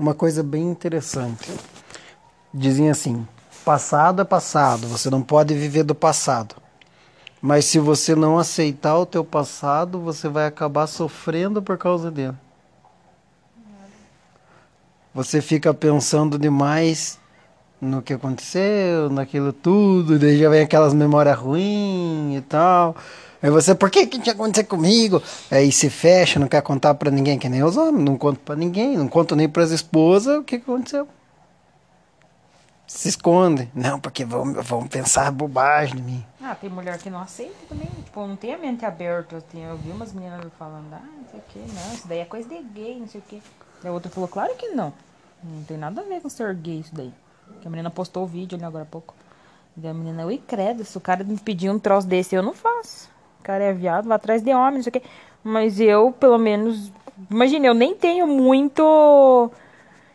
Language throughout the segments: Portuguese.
uma coisa bem interessante. Dizem assim: passado é passado, você não pode viver do passado. Mas se você não aceitar o teu passado, você vai acabar sofrendo por causa dele. Você fica pensando demais no que aconteceu, naquilo tudo, daí já vem aquelas memórias ruins e tal. Aí você, por que que tinha acontecido comigo? Aí se fecha, não quer contar pra ninguém, que nem os homens, não conto pra ninguém, não conto nem pras esposas o que, aconteceu. Se esconde. Não, porque vão, vão pensar bobagem de mim. Ah, tem mulher que não aceita também. Tipo, não tem a mente aberta. Assim, eu vi umas meninas falando, ah, não sei o que, não, isso daí é coisa de gay, não sei o que. Daí a outra falou, claro que não. Não tem nada a ver com ser gay isso daí. Que a menina postou o vídeo ali agora há pouco. Daí a menina, ui, credo, se o cara me pedir um troço desse, eu não faço. O cara é viado, vai atrás de homem, não sei o que. Mas eu, pelo menos, imagina, eu nem tenho muito.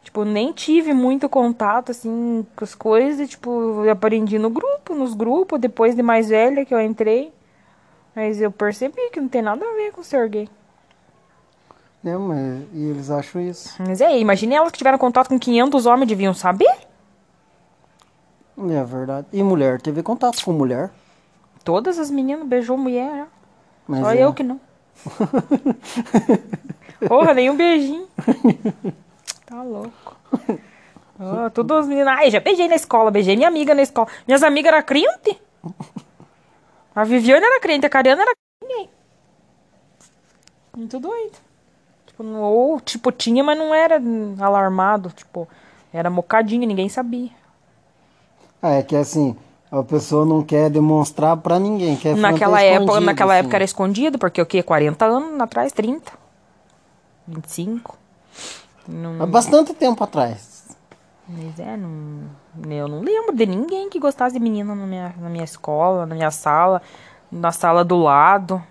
Tipo, nem tive muito contato, assim, com as coisas. Tipo, eu aprendi no grupo, nos grupos, depois de mais velha que eu entrei. Mas eu percebi que não tem nada a ver com ser gay. É, mas e eles acham isso. Mas é, imagine elas que tiveram contato com 500 homens, deviam saber. É verdade. E mulher, teve contato com mulher. Todas as meninas beijou mulher? Mas Só é. eu que não. Porra, nem um beijinho. Tá louco. Oh, todas as meninas. Ai, já beijei na escola, beijei minha amiga na escola. Minhas amigas eram crente. A Viviane era crente, a Cariana era ninguém. Muito doido. Tipo, não- ou, tipo, tinha, mas não era alarmado. Tipo, era mocadinho, ninguém sabia. Ah, é que assim, a pessoa não quer demonstrar pra ninguém, quer Naquela época, naquela assim. época era escondido, porque o quê? 40 anos atrás, 30. 25. Não, Há bastante tempo atrás. mas é, não, eu não lembro de ninguém que gostasse de menina na minha, na minha escola, na minha sala, na sala do lado.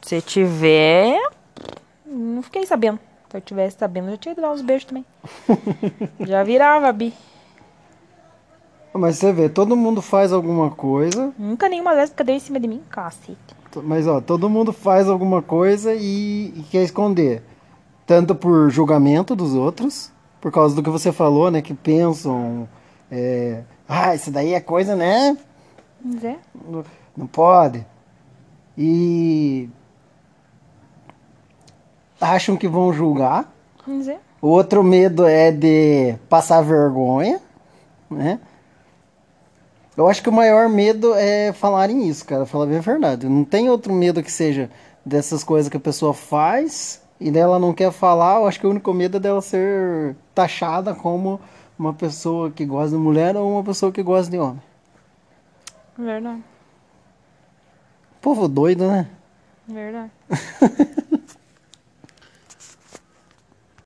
Se tiver, não fiquei sabendo. Se eu tivesse sabendo, eu já tinha dar uns beijos também. já virava, Bi. Mas você vê, todo mundo faz alguma coisa, Nunca nenhuma lésbica deu em cima de mim, cacete. mas ó, todo mundo faz alguma coisa e, e quer esconder. Tanto por julgamento dos outros, por causa do que você falou, né? Que pensam, é, ah, isso daí é coisa, né? É. Não- Não pode. E acham que vão julgar. É. O outro medo é de passar vergonha, né? Eu acho que o maior medo é falarem isso, cara, falar bem a verdade. Não tem outro medo que seja dessas coisas que a pessoa faz e dela não quer falar. Eu acho que o único medo é dela ser taxada como uma pessoa que gosta de mulher ou uma pessoa que gosta de homem. Verdade. Povo doido, né? Verdade.